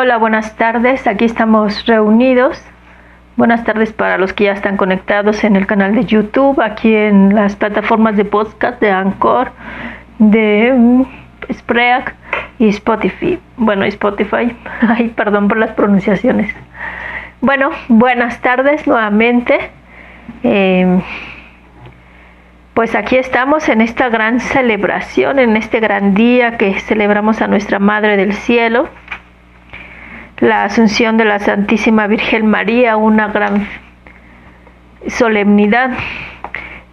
Hola, buenas tardes. Aquí estamos reunidos. Buenas tardes para los que ya están conectados en el canal de YouTube, aquí en las plataformas de podcast de Anchor, de um, Spreak y Spotify. Bueno, Spotify. Ay, perdón por las pronunciaciones. Bueno, buenas tardes nuevamente. Eh, pues aquí estamos en esta gran celebración, en este gran día que celebramos a nuestra Madre del Cielo, la Asunción de la Santísima Virgen María, una gran solemnidad.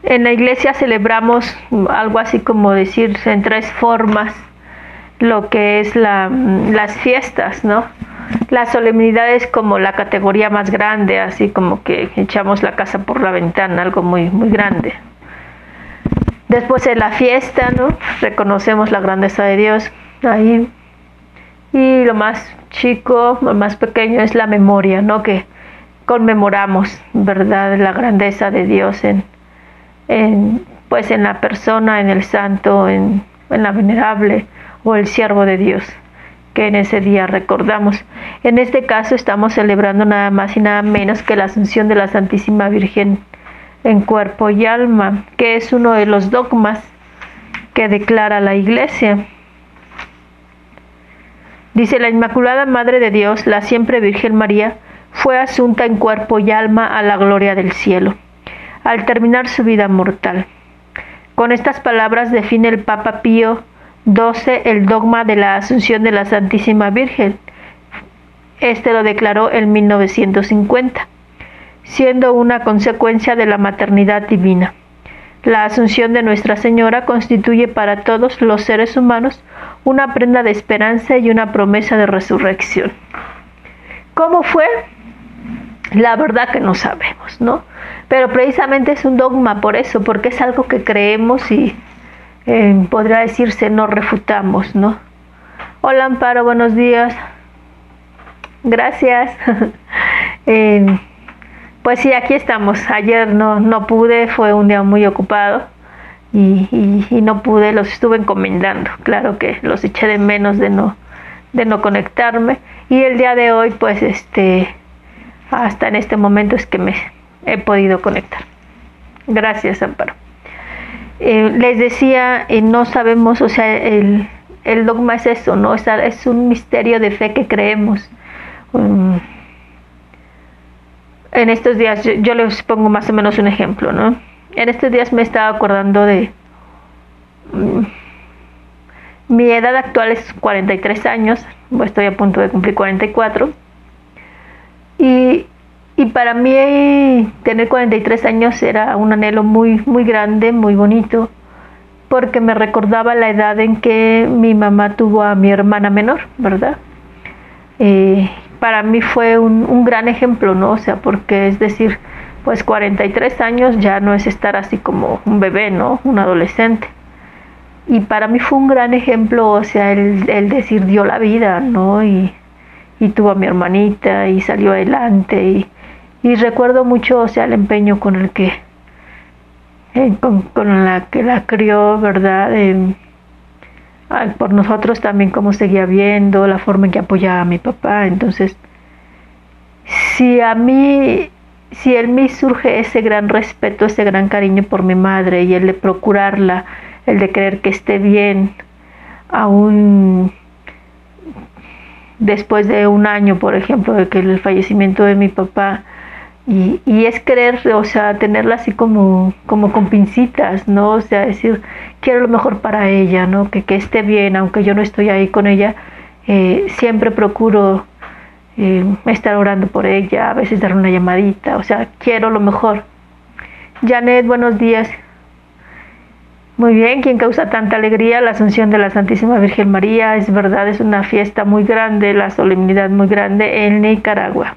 En la iglesia celebramos algo así como decir en tres formas lo que es la, las fiestas, ¿no? La solemnidad es como la categoría más grande, así como que echamos la casa por la ventana, algo muy, muy grande. Después de la fiesta, ¿no? Reconocemos la grandeza de Dios ahí. Y lo más chico, lo más pequeño es la memoria, ¿no? Que conmemoramos, ¿verdad? La grandeza de Dios en, en pues en la persona, en el santo, en, en la venerable o el siervo de Dios que en ese día recordamos. En este caso estamos celebrando nada más y nada menos que la Asunción de la Santísima Virgen en cuerpo y alma, que es uno de los dogmas que declara la Iglesia. Dice la Inmaculada Madre de Dios, la siempre Virgen María, fue asunta en cuerpo y alma a la gloria del cielo, al terminar su vida mortal. Con estas palabras define el Papa Pío XII el dogma de la Asunción de la Santísima Virgen. Este lo declaró en 1950 siendo una consecuencia de la maternidad divina. La asunción de Nuestra Señora constituye para todos los seres humanos una prenda de esperanza y una promesa de resurrección. ¿Cómo fue? La verdad que no sabemos, ¿no? Pero precisamente es un dogma por eso, porque es algo que creemos y eh, podría decirse no refutamos, ¿no? Hola Amparo, buenos días. Gracias. eh, pues sí, aquí estamos. Ayer no, no pude, fue un día muy ocupado y, y, no pude, los estuve encomendando. Claro que los eché de menos de no, de no conectarme. Y el día de hoy, pues este, hasta en este momento es que me he podido conectar. Gracias, Amparo. Eh, les decía, eh, no sabemos, o sea, el, el dogma es eso, ¿no? Es, es un misterio de fe que creemos. Um, en estos días, yo, les pongo más o menos un ejemplo, ¿no? En estos días me estaba acordando de... Mm, mi edad actual es 43 años, estoy a punto de cumplir 44. Y, y para mí tener 43 años era un anhelo muy, muy grande, muy bonito, porque me recordaba la edad en que mi mamá tuvo a mi hermana menor, ¿verdad? Eh, para mí fue un, gran ejemplo, ¿no? O sea, porque es decir, pues 43 años ya no es estar así como un bebé, ¿no? Un adolescente. Y para mí fue un gran ejemplo, o sea, el, el decir dio la vida, ¿no? Y, y, tuvo a mi hermanita y salió adelante. Y, y recuerdo mucho, o sea, el empeño con el que, eh, con, con, la que la crió, ¿verdad? Por nosotros también cómo seguía viendo, la forma en que apoyaba a mi papá. Entonces, si a mí, si en mí surge ese gran respeto, ese gran cariño por mi madre y el de procurarla, el de creer que esté bien, aún después de un año, por ejemplo, de que el fallecimiento de mi papá, y, y, es querer, o sea, tenerla así como, como con pincitas, ¿no? O sea, decir, quiero lo mejor para ella, ¿no? Que, que esté bien, aunque yo no estoy ahí con ella, eh, siempre procuro eh, estar orando por ella, a veces dar una llamadita, o sea, quiero lo mejor. Janet, buenos días. Muy bien, ¿quién causa tanta alegría? La Asunción de la Santísima Virgen María, es verdad, es una fiesta muy grande, la solemnidad muy grande en Nicaragua.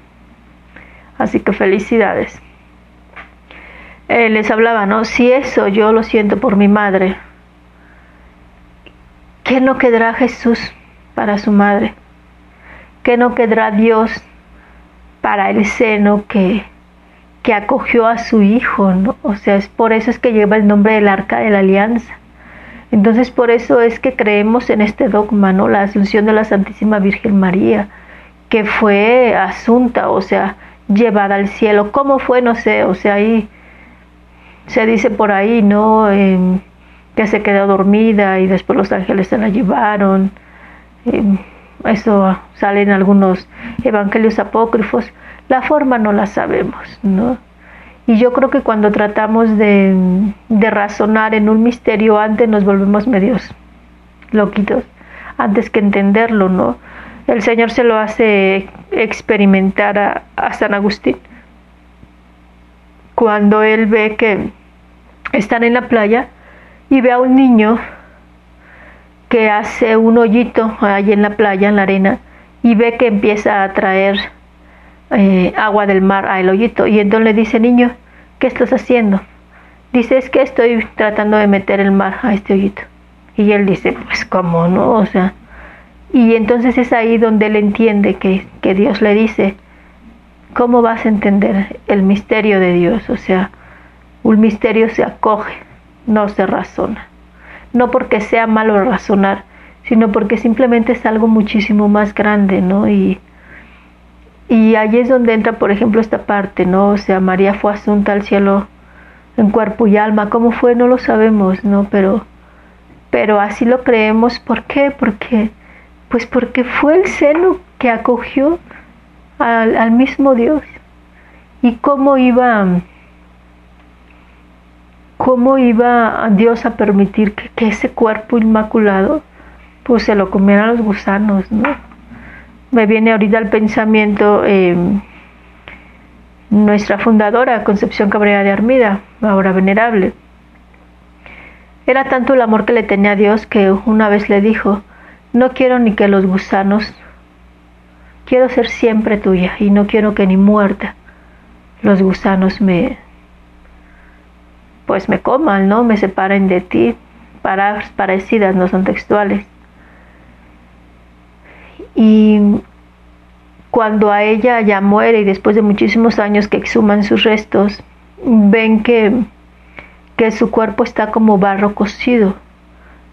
Así que felicidades. Eh, les hablaba, ¿no? Si eso yo lo siento por mi madre, ¿qué no quedará Jesús para su madre? ¿Qué no quedará Dios para el seno que, que acogió a su hijo? ¿no? O sea, es por eso es que lleva el nombre del arca de la alianza. Entonces, por eso es que creemos en este dogma, ¿no? La asunción de la Santísima Virgen María que fue asunta, o sea, llevada al cielo. ¿Cómo fue? No sé, o sea, ahí se dice por ahí, ¿no? Em, que se quedó dormida y después los ángeles se la llevaron. Em, eso sale en algunos evangelios apócrifos. La forma no la sabemos, ¿no? Y yo creo que cuando tratamos de, de razonar en un misterio antes nos volvemos medios loquitos, antes que entenderlo, ¿no? El Señor se lo hace experimentar a, San Agustín. Cuando él ve que están en la playa y ve a un niño que hace un hoyito ahí en la playa, en la arena, y ve que empieza a traer eh, agua del mar al hoyito. Y entonces le dice, niño, ¿qué estás haciendo? Dice, es que estoy tratando de meter el mar a este hoyito. Y él dice, pues cómo no, o sea, y entonces es ahí donde él entiende que, que Dios le dice, ¿cómo vas a entender el misterio de Dios? O sea, un misterio se acoge, no se razona. No porque sea malo razonar, sino porque simplemente es algo muchísimo más grande, ¿no? Y, y ahí es donde entra, por ejemplo, esta parte, ¿no? O sea, María fue asunta al cielo en cuerpo y alma. ¿Cómo fue? No lo sabemos, ¿no? Pero, pero así lo creemos. ¿Por qué? Porque pues porque fue el seno que acogió al, mismo Dios. ¿Y cómo iba, cómo iba Dios a permitir que, ese cuerpo inmaculado pues se lo comieran los gusanos, ¿no? Me viene ahorita el pensamiento eh, nuestra fundadora, Concepción Cabrera de Armida, ahora venerable. Era tanto el amor que le tenía a Dios que una vez le dijo, no quiero ni que los gusanos, quiero ser siempre tuya y no quiero que ni muerta los gusanos me, pues me coman, ¿no? Me separen de ti. Palabras parecidas, no son textuales. Y cuando a ella ya muere y después de muchísimos años que exhuman sus restos, ven que, que su cuerpo está como barro cocido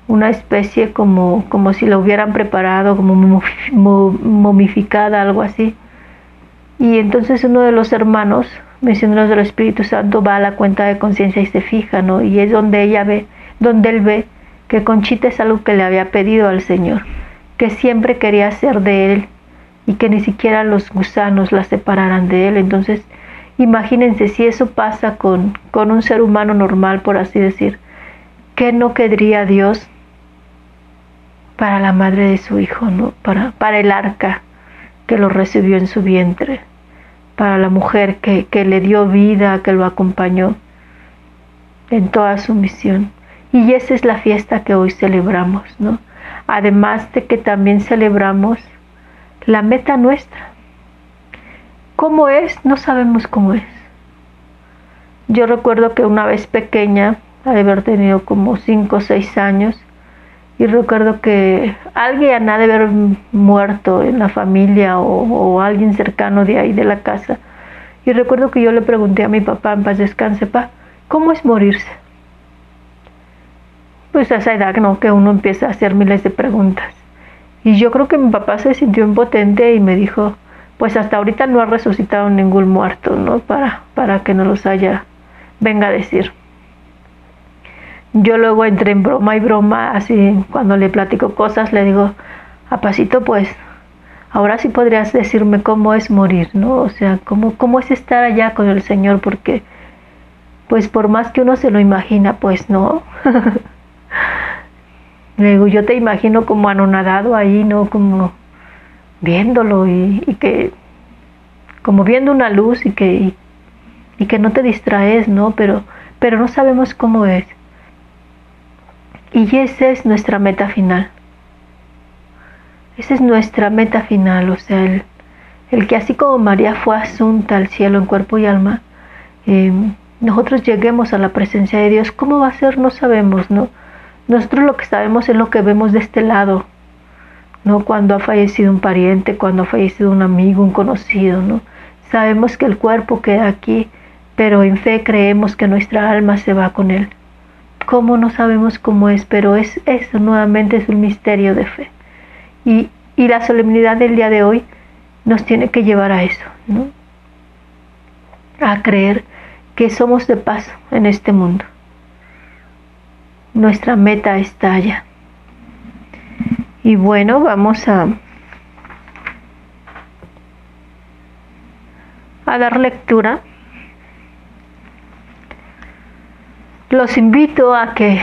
una especie como, como si la hubieran preparado, como momificada, algo así. Y entonces uno de los hermanos, misioneros del Espíritu Santo, va a la cuenta de conciencia y se fija, ¿no? Y es donde ella ve, donde él ve que Conchita es algo que le había pedido al Señor, que siempre quería ser de él y que ni siquiera los gusanos la separaran de él. Entonces, imagínense si eso pasa con, con un ser humano normal, por así decir, ¿qué no querría Dios para la madre de su hijo, ¿no? para, para el arca que lo recibió en su vientre, para la mujer que, que le dio vida, que lo acompañó en toda su misión. Y esa es la fiesta que hoy celebramos, ¿no? Además de que también celebramos la meta nuestra. ¿Cómo es? No sabemos cómo es. Yo recuerdo que una vez pequeña, de haber tenido como 5 o 6 años, y recuerdo que alguien ha de haber muerto en la familia o, alguien cercano de ahí de la casa. Y recuerdo que yo le pregunté a mi papá, en paz descanse, pa, ¿cómo es morirse? Pues a esa edad, ¿no? Que uno empieza a hacer miles de preguntas. Y yo creo que mi papá se sintió impotente y me dijo, pues hasta ahorita no ha resucitado ningún muerto, ¿no? Para, para que no los haya, venga a decir yo luego entré en broma y broma, así cuando le platico cosas, le digo, a pasito pues, ahora sí podrías decirme cómo es morir, ¿no? O sea, cómo, cómo es estar allá con el Señor, porque pues por más que uno se lo imagina, pues no. le digo, yo te imagino como anonadado ahí, ¿no? Como viéndolo y, que, como viendo una luz y que, y que no te distraes, ¿no? Pero, pero no sabemos cómo es. Y esa es nuestra meta final. Esa es nuestra meta final, o sea, el, que así como María fue asunta al cielo en cuerpo y alma, eh, nosotros lleguemos a la presencia de Dios. ¿Cómo va a ser? No sabemos, ¿no? Nosotros lo que sabemos es lo que vemos de este lado, ¿no? Cuando ha fallecido un pariente, cuando ha fallecido un amigo, un conocido, ¿no? Sabemos que el cuerpo queda aquí, pero en fe creemos que nuestra alma se va con él cómo no sabemos cómo es, pero es eso nuevamente es un misterio de fe. Y, la solemnidad del día de hoy nos tiene que llevar a eso, ¿no? A creer que somos de paso en este mundo. Nuestra meta está allá. Y bueno, vamos a, a dar lectura. Los invito a que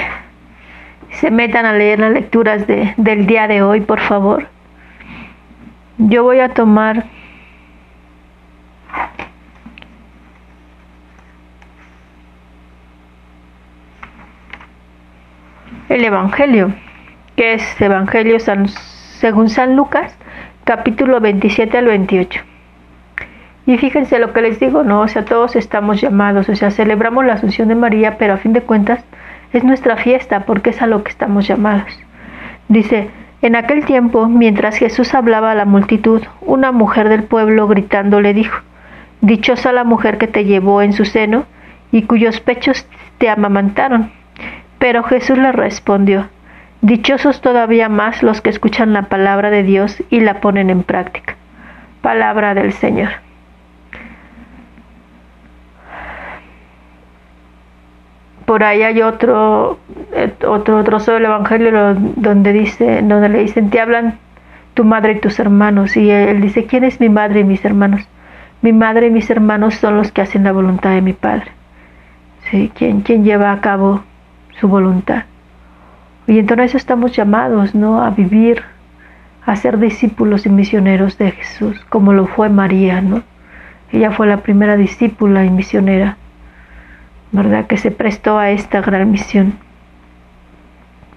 se metan a leer las lecturas de, del día de hoy, por favor. Yo voy a tomar el Evangelio, que es Evangelio según San Lucas, capítulo 27 al 28. Y fíjense lo que les digo, ¿no? O sea, todos estamos llamados, o sea, celebramos la Asunción de María, pero a fin de cuentas es nuestra fiesta porque es a lo que estamos llamados. Dice, en aquel tiempo, mientras Jesús hablaba a la multitud, una mujer del pueblo gritando le dijo, Dichosa la mujer que te llevó en su seno y cuyos pechos te amamantaron. Pero Jesús le respondió, Dichosos todavía más los que escuchan la palabra de Dios y la ponen en práctica. Palabra del Señor. Por ahí hay otro otro trozo del evangelio donde dice donde le dicen te hablan tu madre y tus hermanos y él dice quién es mi madre y mis hermanos mi madre y mis hermanos son los que hacen la voluntad de mi padre sí quien quien lleva a cabo su voluntad y entonces estamos llamados no a vivir a ser discípulos y misioneros de Jesús como lo fue María no ella fue la primera discípula y misionera ¿verdad? Que se prestó a esta gran misión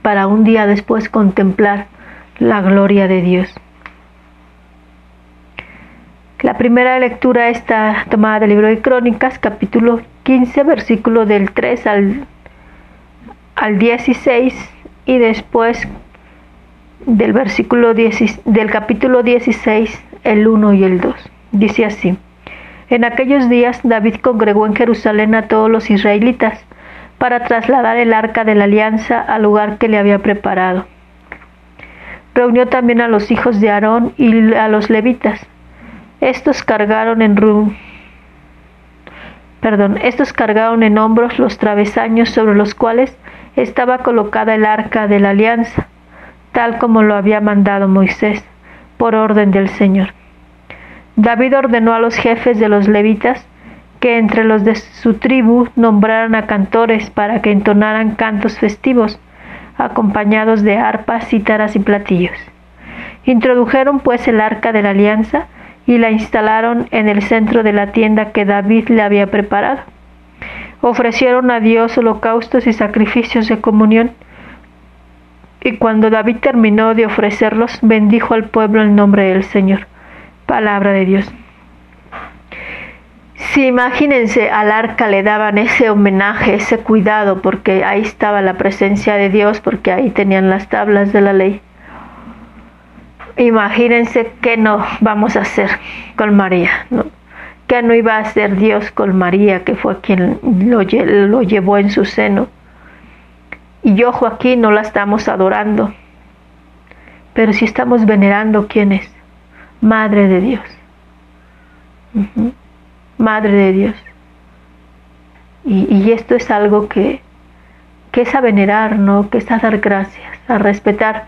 para un día después contemplar la gloria de Dios. La primera lectura está tomada del libro de Crónicas, capítulo 15, versículo del 3 al, al 16 y después del versículo 10, del capítulo 16, el 1 y el 2. Dice así: en aquellos días David congregó en Jerusalén a todos los israelitas para trasladar el arca de la alianza al lugar que le había preparado. Reunió también a los hijos de Aarón y a los levitas. Estos cargaron en perdón, estos cargaron en hombros los travesaños sobre los cuales estaba colocada el arca de la alianza, tal como lo había mandado Moisés, por orden del Señor. David ordenó a los jefes de los levitas que entre los de su tribu nombraran a cantores para que entonaran cantos festivos, acompañados de arpas, cítaras y platillos. Introdujeron pues el arca de la alianza y la instalaron en el centro de la tienda que David le había preparado. Ofrecieron a Dios holocaustos y sacrificios de comunión. Y cuando David terminó de ofrecerlos, bendijo al pueblo en nombre del Señor. Palabra de Dios. Si imagínense al arca le daban ese homenaje, ese cuidado, porque ahí estaba la presencia de Dios, porque ahí tenían las tablas de la ley. Imagínense qué no vamos a hacer con María, ¿no? ¿Qué no iba a hacer Dios con María, que fue quien lo, lo llevó en su seno? Y yo, Joaquín, no la estamos adorando, pero si estamos venerando, ¿quién es? Madre de Dios. Madre de Dios. Y, esto es algo que, que es a venerar, ¿no? Que es a dar gracias, a respetar.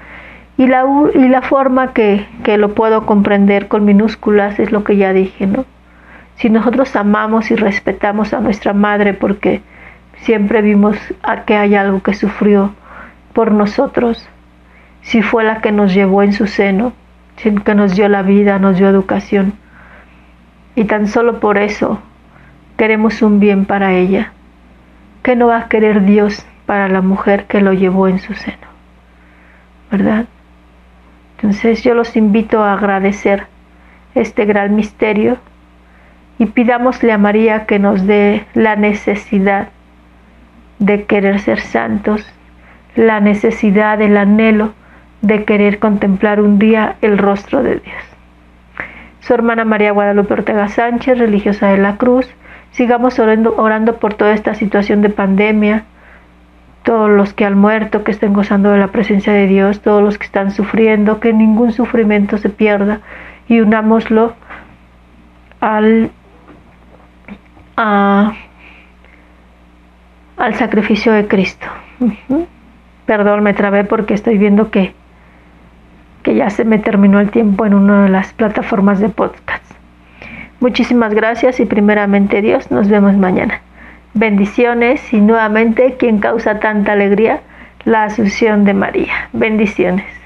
Y la, y la forma que, que lo puedo comprender con minúsculas es lo que ya dije, ¿no? Si nosotros amamos y respetamos a nuestra madre porque siempre vimos a que hay algo que sufrió por nosotros, si fue la que nos llevó en su seno, que nos dio la vida, nos dio educación. Y tan solo por eso queremos un bien para ella. ¿Qué no va a querer Dios para la mujer que lo llevó en su seno? ¿Verdad? Entonces yo los invito a agradecer este gran misterio y pidámosle a María que nos dé la necesidad de querer ser santos, la necesidad, el anhelo de querer contemplar un día el rostro de Dios. Su hermana María Guadalupe Ortega Sánchez, religiosa de la Cruz, sigamos orando, por toda esta situación de pandemia, todos los que han muerto, que estén gozando de la presencia de Dios, todos los que están sufriendo, que ningún sufrimiento se pierda y unámoslo al, al sacrificio de Cristo. Perdón, me trabé porque estoy viendo que, que ya se me terminó el tiempo en una de las plataformas de podcast. Muchísimas gracias y primeramente Dios, nos vemos mañana. Bendiciones y nuevamente quien causa tanta alegría, la Asunción de María. Bendiciones.